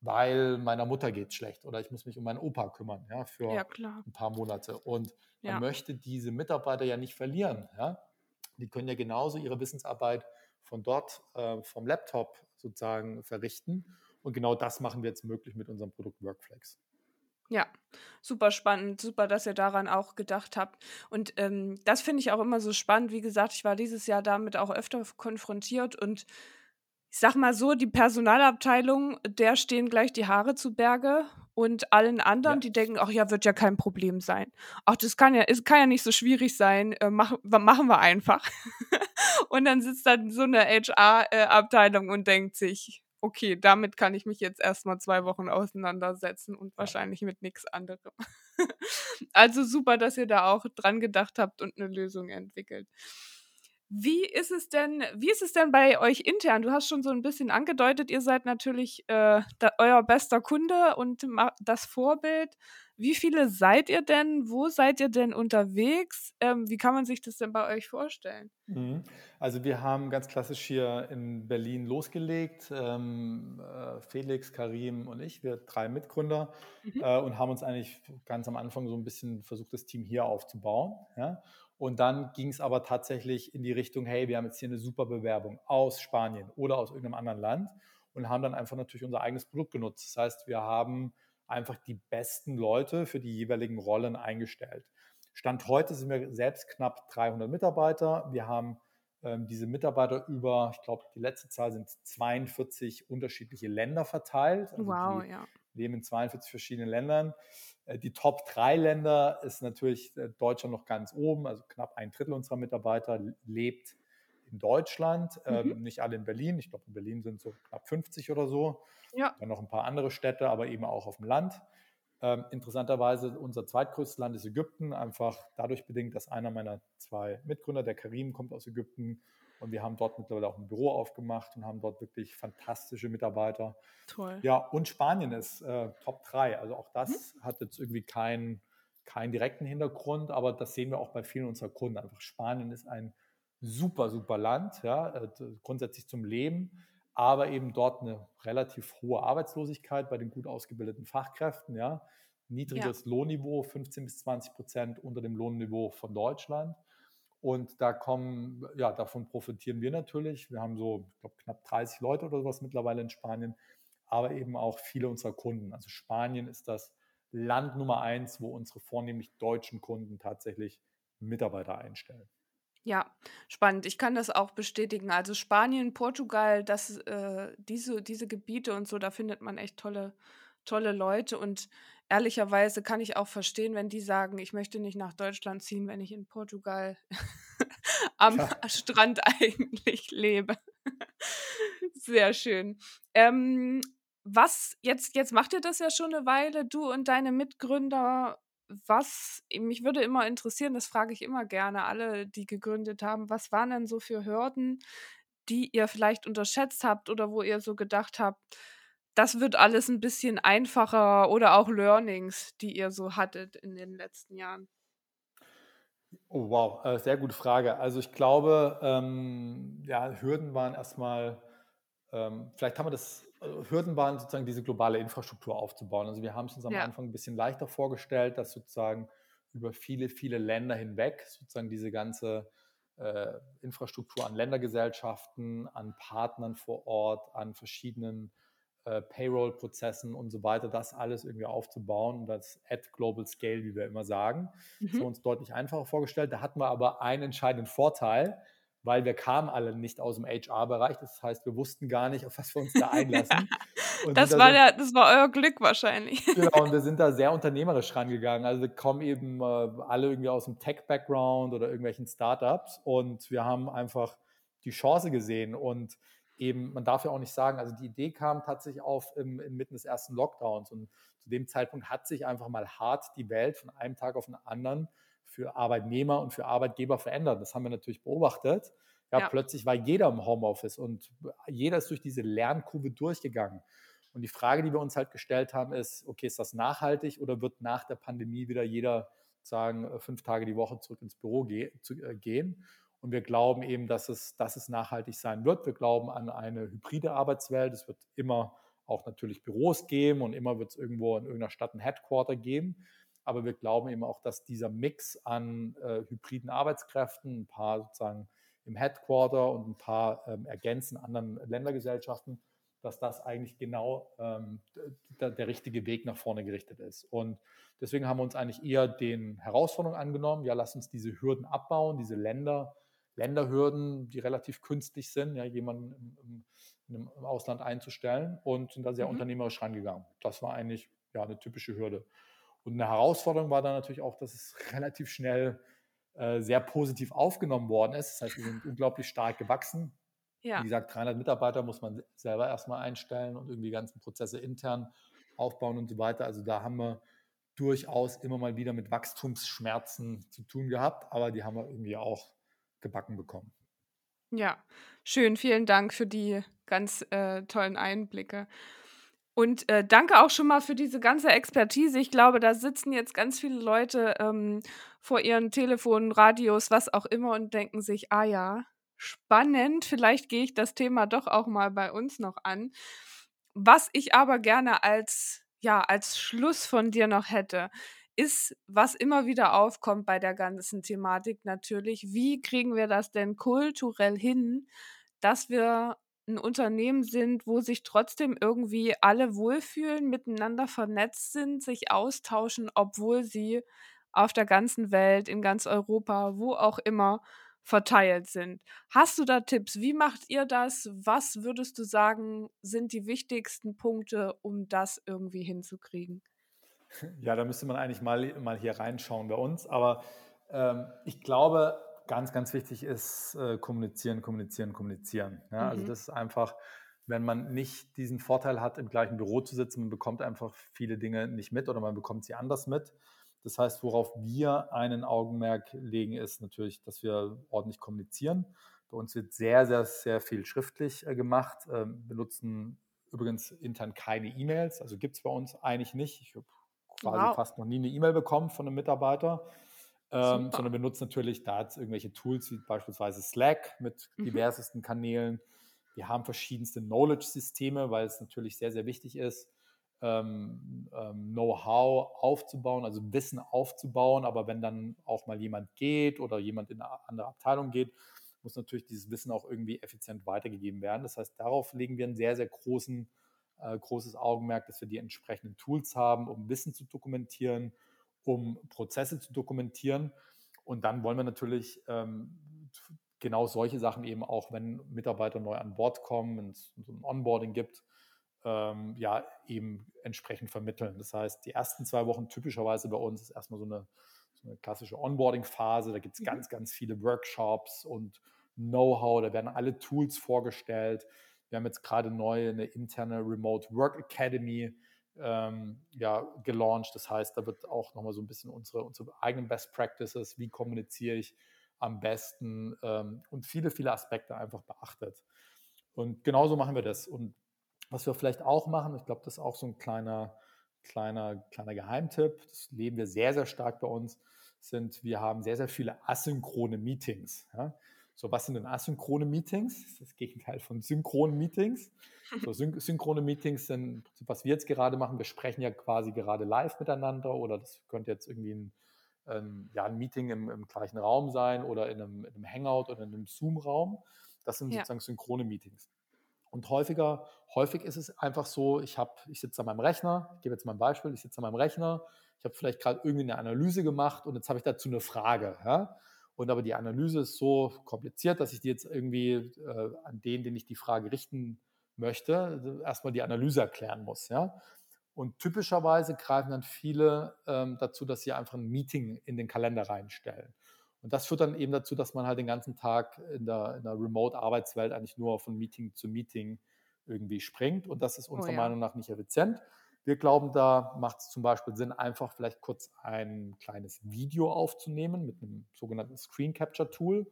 weil meiner Mutter geht schlecht oder ich muss mich um meinen Opa kümmern, ja, für Ja, ein paar Monate. Und man Ja. möchte diese Mitarbeiter ja nicht verlieren. Ja? Die können ja genauso ihre Wissensarbeit von dort, äh, vom Laptop sozusagen verrichten. Und genau das machen wir jetzt möglich mit unserem Produkt Workflex. Ja, super spannend, super, dass ihr daran auch gedacht habt. Und ähm, das finde ich auch immer so spannend. Wie gesagt, ich war dieses Jahr damit auch öfter konfrontiert und ich sag mal so, die Personalabteilung, der stehen gleich die Haare zu Berge und allen anderen, Ja. die denken, ach ja, wird ja kein Problem sein. Ach, das kann ja, es kann ja nicht so schwierig sein, äh, mach, machen wir einfach. und dann sitzt dann so eine HR-Abteilung und denkt sich, okay, damit kann ich mich jetzt erstmal zwei Wochen auseinandersetzen und wahrscheinlich mit nichts anderem. also super, dass ihr da auch dran gedacht habt und eine Lösung entwickelt. Wie ist es denn, wie ist es denn bei euch intern? Du hast schon so ein bisschen angedeutet, ihr seid natürlich äh, da, euer bester Kunde und das Vorbild. Wie viele seid ihr denn? Wo seid ihr denn unterwegs? Ähm, wie kann man sich das denn bei euch vorstellen? Mhm. Also wir haben ganz klassisch hier in Berlin losgelegt. Ähm, äh, Felix, Karim und ich, wir drei Mitgründer Mhm. äh, und haben uns eigentlich ganz am Anfang so ein bisschen versucht, das Team hier aufzubauen. Ja? Und dann ging es aber tatsächlich in die Richtung, hey, wir haben jetzt hier eine super Bewerbung aus Spanien oder aus irgendeinem anderen Land und haben dann einfach natürlich unser eigenes Produkt genutzt. Das heißt, wir haben einfach die besten Leute für die jeweiligen Rollen eingestellt. Stand heute sind wir selbst knapp 300 Mitarbeiter. Wir haben ähm, diese Mitarbeiter über, ich glaube, die letzte Zahl sind 42 unterschiedliche Länder verteilt. Also Wow, ja. leben in 42 verschiedenen Ländern. Äh, Die Top 3 Länder ist natürlich äh, Deutschland noch ganz oben, also knapp ein Drittel unserer Mitarbeiter lebt in Deutschland, Mhm. ähm, nicht alle in Berlin. Ich glaube, in Berlin sind so knapp 50 oder so. Ja. Dann noch ein paar andere Städte, aber eben auch auf dem Land. Ähm, interessanterweise unser zweitgrößtes Land ist Ägypten, einfach dadurch bedingt, dass einer meiner zwei Mitgründer, der Karim, kommt aus Ägypten und wir haben dort mittlerweile auch ein Büro aufgemacht und haben dort wirklich fantastische Mitarbeiter. Toll. Ja, und Spanien ist äh, Top 3. Also auch das hm? hat jetzt irgendwie keinen keinen direkten Hintergrund, aber das sehen wir auch bei vielen unserer Kunden. Einfach Spanien ist ein super, super Land, ja, äh, grundsätzlich zum Leben, aber eben dort eine relativ hohe Arbeitslosigkeit bei den gut ausgebildeten Fachkräften, ja. Niedriges ja. Lohnniveau, 15 bis 20 Prozent unter dem Lohnniveau von Deutschland. Und da kommen, ja, davon profitieren wir natürlich. Wir haben so, ich glaube, knapp 30 Leute oder sowas mittlerweile in Spanien, aber eben auch viele unserer Kunden. Also Spanien ist das Land Nummer eins, wo unsere vornehmlich deutschen Kunden tatsächlich Mitarbeiter einstellen. Ja, spannend. Ich kann das auch bestätigen. Also Spanien, Portugal, das, äh, diese, diese Gebiete und so, da findet man echt tolle, tolle Leute. Und ehrlicherweise kann ich auch verstehen, wenn die sagen, ich möchte nicht nach Deutschland ziehen, wenn ich in Portugal am ja. Strand eigentlich lebe. Sehr schön. Ähm, was, jetzt, jetzt macht ihr das ja schon eine Weile, du und deine Mitgründer. Was, mich würde immer interessieren, das frage ich immer gerne alle, die gegründet haben, was waren denn so für Hürden, die ihr vielleicht unterschätzt habt oder wo ihr so gedacht habt, das wird alles ein bisschen einfacher oder auch Learnings, die ihr so hattet in den letzten Jahren? Oh, wow, äh, sehr gute Frage. Also ich glaube, ähm, ja, Hürden waren erstmal, ähm, vielleicht haben wir das Hürden waren sozusagen diese globale Infrastruktur aufzubauen. Also wir haben es uns am ja. Anfang ein bisschen leichter vorgestellt, dass sozusagen über viele, viele Länder hinweg sozusagen diese ganze äh, Infrastruktur an Ländergesellschaften, an Partnern vor Ort, an verschiedenen äh, Payroll-Prozessen und so weiter, das alles irgendwie aufzubauen und das at Global Scale, wie wir immer sagen. Mhm. Das haben wir uns deutlich einfacher vorgestellt. Da hatten wir aber einen entscheidenden Vorteil, weil wir kamen alle nicht aus dem HR-Bereich. Das heißt, wir wussten gar nicht, auf was wir uns da einlassen. das, war da der, das war euer Glück wahrscheinlich. Genau, und wir sind da sehr unternehmerisch rangegangen. Also wir kommen eben äh, alle irgendwie aus dem Tech-Background oder irgendwelchen Startups und wir haben einfach die Chance gesehen und eben, man darf ja auch nicht sagen, also die Idee kam tatsächlich auf im, inmitten des ersten Lockdowns und zu dem Zeitpunkt hat sich einfach mal hart die Welt von einem Tag auf den anderen für Arbeitnehmer und für Arbeitgeber verändert. Das haben wir natürlich beobachtet. Ja, ja. Plötzlich war jeder im Homeoffice und jeder ist durch diese Lernkurve durchgegangen. Und die Frage, die wir uns halt gestellt haben, ist, okay, ist das nachhaltig oder wird nach der Pandemie wieder jeder sagen, fünf Tage die Woche zurück ins Büro ge zu, äh, gehen? Und wir glauben eben, dass es, dass es nachhaltig sein wird. Wir glauben an eine hybride Arbeitswelt. Es wird immer auch natürlich Büros geben und immer wird es irgendwo in irgendeiner Stadt ein Headquarter geben. Aber wir glauben eben auch, dass dieser Mix an äh, hybriden Arbeitskräften, ein paar sozusagen im Headquarter und ein paar ähm, ergänzen anderen Ländergesellschaften, dass das eigentlich genau ähm, der, der, richtige Weg nach vorne gerichtet ist. Und deswegen haben wir uns eigentlich eher den Herausforderungen angenommen, ja, lass uns diese Hürden abbauen, diese Länder, Länderhürden, die relativ künstlich sind, ja, jemanden im, im, im Ausland einzustellen und sind da sehr mhm. unternehmerisch rangegangen. Das war eigentlich ja, eine typische Hürde. Und eine Herausforderung war dann natürlich auch, dass es relativ schnell äh, sehr positiv aufgenommen worden ist. Das heißt, wir sind unglaublich stark gewachsen. Ja. Wie gesagt, 300 Mitarbeiter muss man selber erstmal einstellen und irgendwie die ganzen Prozesse intern aufbauen und so weiter. Also da haben wir durchaus immer mal wieder mit Wachstumsschmerzen zu tun gehabt, aber die haben wir irgendwie auch gebacken bekommen. Ja, schön. Vielen Dank für die ganz äh, tollen Einblicke. Und äh, danke auch schon mal für diese ganze Expertise. Ich glaube, da sitzen jetzt ganz viele Leute ähm, vor ihren Telefonen, Radios, was auch immer und denken sich, ah ja, spannend, vielleicht gehe ich das Thema doch auch mal bei uns noch an. Was ich aber gerne als, ja, als Schluss von dir noch hätte, ist, was immer wieder aufkommt bei der ganzen Thematik natürlich, wie kriegen wir das denn kulturell hin, dass wir ein Unternehmen sind, wo sich trotzdem irgendwie alle wohlfühlen, miteinander vernetzt sind, sich austauschen, obwohl sie auf der ganzen Welt, in ganz Europa, wo auch immer verteilt sind. Hast du da Tipps? Wie macht ihr das? Was würdest du sagen, sind die wichtigsten Punkte, um das irgendwie hinzukriegen? Ja, da müsste man eigentlich mal, mal hier reinschauen bei uns. Aber ähm, ich glaube, ganz, ganz wichtig ist äh, kommunizieren, kommunizieren, kommunizieren. Ja? Also mhm. Also das ist einfach wenn man nicht diesen Vorteil hat, im gleichen Büro zu sitzen, man bekommt einfach viele Dinge nicht mit oder man bekommt sie anders mit. Das heißt, worauf wir einen Augenmerk legen, ist natürlich, dass wir ordentlich kommunizieren. Bei uns wird sehr, sehr, sehr viel schriftlich äh, gemacht. Ähm, wir nutzen übrigens intern keine E-Mails, also gibt es bei uns eigentlich nicht. Ich habe quasi wow. fast noch nie eine E-Mail bekommen von einem Mitarbeiter. Ähm, sondern wir nutzen natürlich da jetzt irgendwelche Tools wie beispielsweise Slack mit mhm. diversesten Kanälen. Wir haben verschiedenste Knowledge-Systeme, weil es natürlich sehr, sehr wichtig ist, ähm, ähm, Know-how aufzubauen, also Wissen aufzubauen. Aber wenn dann auch mal jemand geht oder jemand in eine andere Abteilung geht, muss natürlich dieses Wissen auch irgendwie effizient weitergegeben werden. Das heißt, darauf legen wir einen sehr, sehr großen, äh, großes Augenmerk, dass wir die entsprechenden Tools haben, um Wissen zu dokumentieren, um Prozesse zu dokumentieren. Und dann wollen wir natürlich ähm, genau solche Sachen eben auch, wenn Mitarbeiter neu an Bord kommen, wenn es so ein Onboarding gibt, ähm, ja, eben entsprechend vermitteln. Das heißt, die ersten zwei Wochen typischerweise bei uns ist erstmal so eine, so eine klassische Onboarding-Phase. Da gibt es mhm. ganz, ganz viele Workshops und Know-how, da werden alle Tools vorgestellt. Wir haben jetzt gerade neu eine interne Remote Work Academy ähm, ja, gelauncht. Das heißt, da wird auch nochmal so ein bisschen unsere, unsere eigenen Best Practices, wie kommuniziere ich am besten ähm, und viele, viele Aspekte einfach beachtet. Und genauso machen wir das. Und was wir vielleicht auch machen, ich glaube, das ist auch so ein kleiner, kleiner, kleiner Geheimtipp, das leben wir sehr, sehr stark bei uns, sind, wir haben sehr, sehr viele asynchrone Meetings. Ja? So, was sind denn asynchrone Meetings? Das ist das Gegenteil von synchronen Meetings. So, syn synchrone Meetings sind, was wir jetzt gerade machen, wir sprechen ja quasi gerade live miteinander oder das könnte jetzt irgendwie ein, ein ja, ein Meeting im, im, gleichen Raum sein oder in einem, in einem Hangout oder in einem Zoom-Raum. Das sind ja. sozusagen synchrone Meetings. Und häufiger, häufig ist es einfach so, ich habe, ich sitze an meinem Rechner, ich gebe jetzt mal ein Beispiel, ich sitze an meinem Rechner, ich habe vielleicht gerade irgendwie eine Analyse gemacht und jetzt habe ich dazu eine Frage. Ja? Und aber die Analyse ist so kompliziert, dass ich die jetzt irgendwie äh, an den, den ich die Frage richten möchte, erstmal die Analyse erklären muss. Ja? Und typischerweise greifen dann viele ähm, dazu, dass sie einfach ein Meeting in den Kalender reinstellen. Und das führt dann eben dazu, dass man halt den ganzen Tag in der, der Remote-Arbeitswelt eigentlich nur von Meeting zu Meeting irgendwie springt. Und das ist unserer oh ja. Meinung nach nicht effizient. Wir glauben, da macht es zum Beispiel Sinn, einfach vielleicht kurz ein kleines Video aufzunehmen mit einem sogenannten Screen Capture Tool.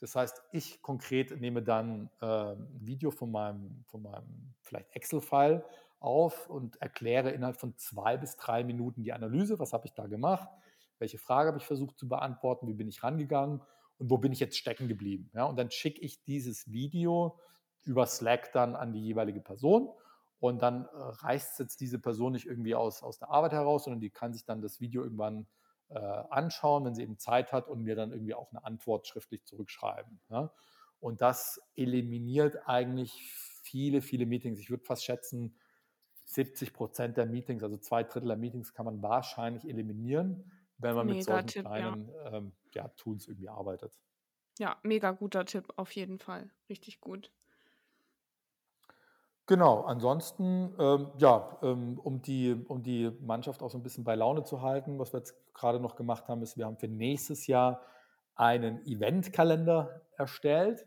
Das heißt, ich konkret nehme dann äh, ein Video von meinem, von meinem vielleicht Excel-File auf und erkläre innerhalb von zwei bis drei Minuten die Analyse. Was habe ich da gemacht? Welche Frage habe ich versucht zu beantworten? Wie bin ich rangegangen? Und wo bin ich jetzt stecken geblieben? Ja, und dann schicke ich dieses Video über Slack dann an die jeweilige Person und dann äh, reißt jetzt diese Person nicht irgendwie aus, aus der Arbeit heraus, sondern die kann sich dann das Video irgendwann äh, anschauen, wenn sie eben Zeit hat und mir dann irgendwie auch eine Antwort schriftlich zurückschreiben. Ja? Und das eliminiert eigentlich viele, viele Meetings. Ich würde fast schätzen, 70 Prozent der Meetings, also zwei Drittel der Meetings kann man wahrscheinlich eliminieren, wenn man mega mit solchen Tipp, kleinen ja. Ähm, ja, Tools irgendwie arbeitet. Ja, mega guter Tipp auf jeden Fall. Richtig gut. Genau, ansonsten, ähm, ja, ähm, um, die, um die Mannschaft auch so ein bisschen bei Laune zu halten, was wir jetzt gerade noch gemacht haben, ist, wir haben für nächstes Jahr einen Eventkalender erstellt.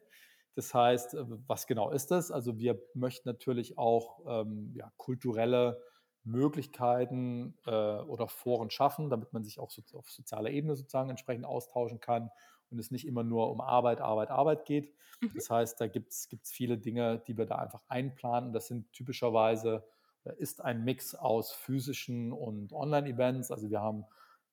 Das heißt, äh, was genau ist das? Also wir möchten natürlich auch ähm, ja, kulturelle Möglichkeiten äh, oder Foren schaffen, damit man sich auch so, auf sozialer Ebene sozusagen entsprechend austauschen kann und es nicht immer nur um Arbeit, Arbeit, Arbeit geht. Mhm. Das heißt, da gibt es viele Dinge, die wir da einfach einplanen. Das sind typischerweise, ist ein Mix aus physischen und Online-Events. Also wir haben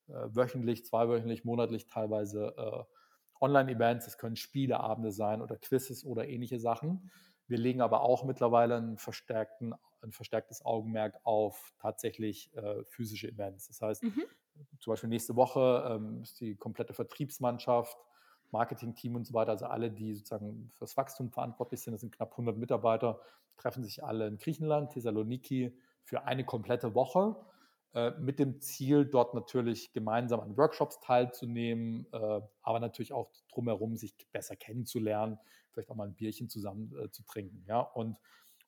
äh, wöchentlich, zweiwöchentlich, monatlich teilweise äh, Online-Events. Es können Spieleabende sein oder Quizzes oder ähnliche Sachen. Wir legen aber auch mittlerweile verstärkten, ein verstärktes Augenmerk auf tatsächlich äh, physische Events. Das heißt, mhm. zum Beispiel nächste Woche ähm, ist die komplette Vertriebsmannschaft Marketing-Team und so weiter, also alle, die sozusagen fürs Wachstum verantwortlich sind, das sind knapp 100 Mitarbeiter, treffen sich alle in Griechenland, Thessaloniki, für eine komplette Woche äh, mit dem Ziel, dort natürlich gemeinsam an Workshops teilzunehmen, äh, aber natürlich auch drumherum sich besser kennenzulernen, vielleicht auch mal ein Bierchen zusammen äh, zu trinken. Ja? Und,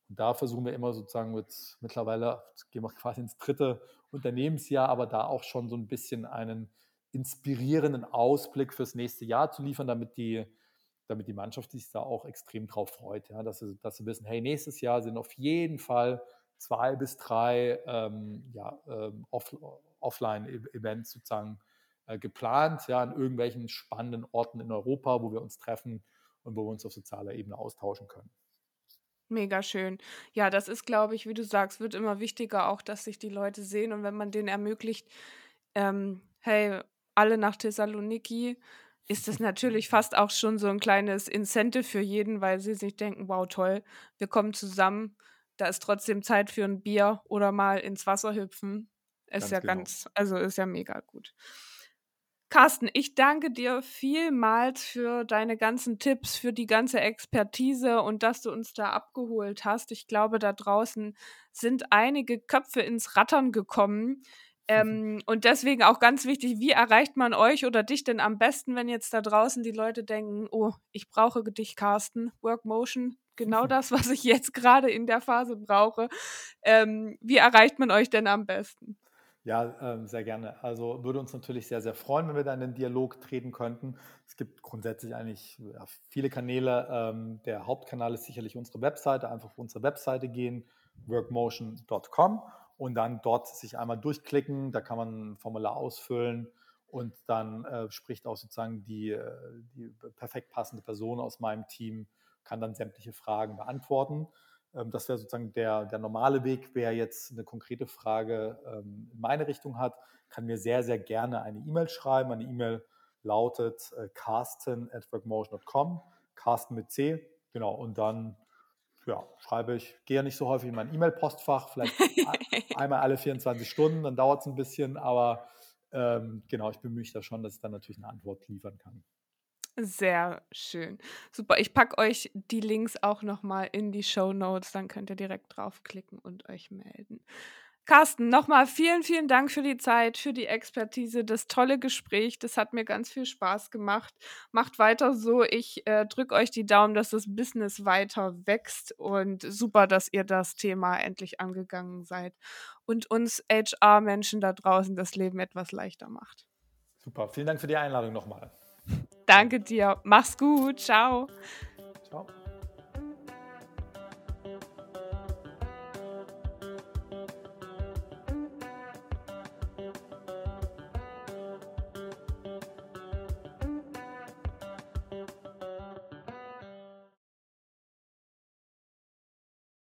und, da versuchen wir immer sozusagen mit, mittlerweile, gehen wir quasi ins dritte Unternehmensjahr, aber da auch schon so ein bisschen einen inspirierenden Ausblick fürs nächste Jahr zu liefern, damit die, damit die Mannschaft sich da auch extrem drauf freut, ja, dass, sie, dass sie wissen, hey, nächstes Jahr sind auf jeden Fall zwei bis drei ähm, ja, ähm, Off Offline-Events sozusagen äh, geplant, ja, an irgendwelchen spannenden Orten in Europa, wo wir uns treffen und wo wir uns auf sozialer Ebene austauschen können. Mega schön. Ja, das ist, glaube ich, wie du sagst, wird immer wichtiger auch, dass sich die Leute sehen und wenn man denen ermöglicht, ähm, hey, alle nach Thessaloniki, ist das natürlich fast auch schon so ein kleines Incentive für jeden, weil sie sich denken, wow, toll, wir kommen zusammen, da ist trotzdem Zeit für ein Bier oder mal ins Wasser hüpfen. Ist ganz ja genau. ganz, also ist ja mega gut. Carsten, ich danke dir vielmals für deine ganzen Tipps, für die ganze Expertise und dass du uns da abgeholt hast. Ich glaube, da draußen sind einige Köpfe ins Rattern gekommen. Ähm, und deswegen auch ganz wichtig, wie erreicht man euch oder dich denn am besten, wenn jetzt da draußen die Leute denken, oh, ich brauche dich, Carsten, Workmotion, genau das, was ich jetzt gerade in der Phase brauche. Ähm, wie erreicht man euch denn am besten? Ja, ähm, sehr gerne. Also würde uns natürlich sehr, sehr freuen, wenn wir da in den Dialog treten könnten. Es gibt grundsätzlich eigentlich ja, viele Kanäle. Ähm, der Hauptkanal ist sicherlich unsere Webseite. Einfach auf unsere Webseite gehen, workmotion.com und dann dort sich einmal durchklicken. Da kann man ein Formular ausfüllen und dann äh, spricht auch sozusagen die, äh, die perfekt passende Person aus meinem Team, kann dann sämtliche Fragen beantworten. Ähm, das wäre sozusagen der, der normale Weg. Wer jetzt eine konkrete Frage ähm, in meine Richtung hat, kann mir sehr, sehr gerne eine E-Mail schreiben. Meine E-Mail lautet äh, carsten at workmotion.com, Carsten mit C, genau, und dann ja, schreibe ich, gehe ja nicht so häufig in mein E-Mail-Postfach, vielleicht einmal alle 24 Stunden, dann dauert es ein bisschen, aber ähm, genau, ich bemühe mich da schon, dass ich dann natürlich eine Antwort liefern kann. Sehr schön. Super. Ich packe euch die Links auch nochmal in die Show Notes. Dann könnt ihr direkt draufklicken und euch melden. Carsten, nochmal vielen, vielen Dank für die Zeit, für die Expertise, das tolle Gespräch. Das hat mir ganz viel Spaß gemacht. Macht weiter so. Ich äh, drücke euch die Daumen, dass das Business weiter wächst und super, dass ihr das Thema endlich angegangen seid und uns HR-Menschen da draußen das Leben etwas leichter macht. Super. Vielen Dank für die Einladung nochmal. Danke dir. Mach's gut. Ciao. Ciao.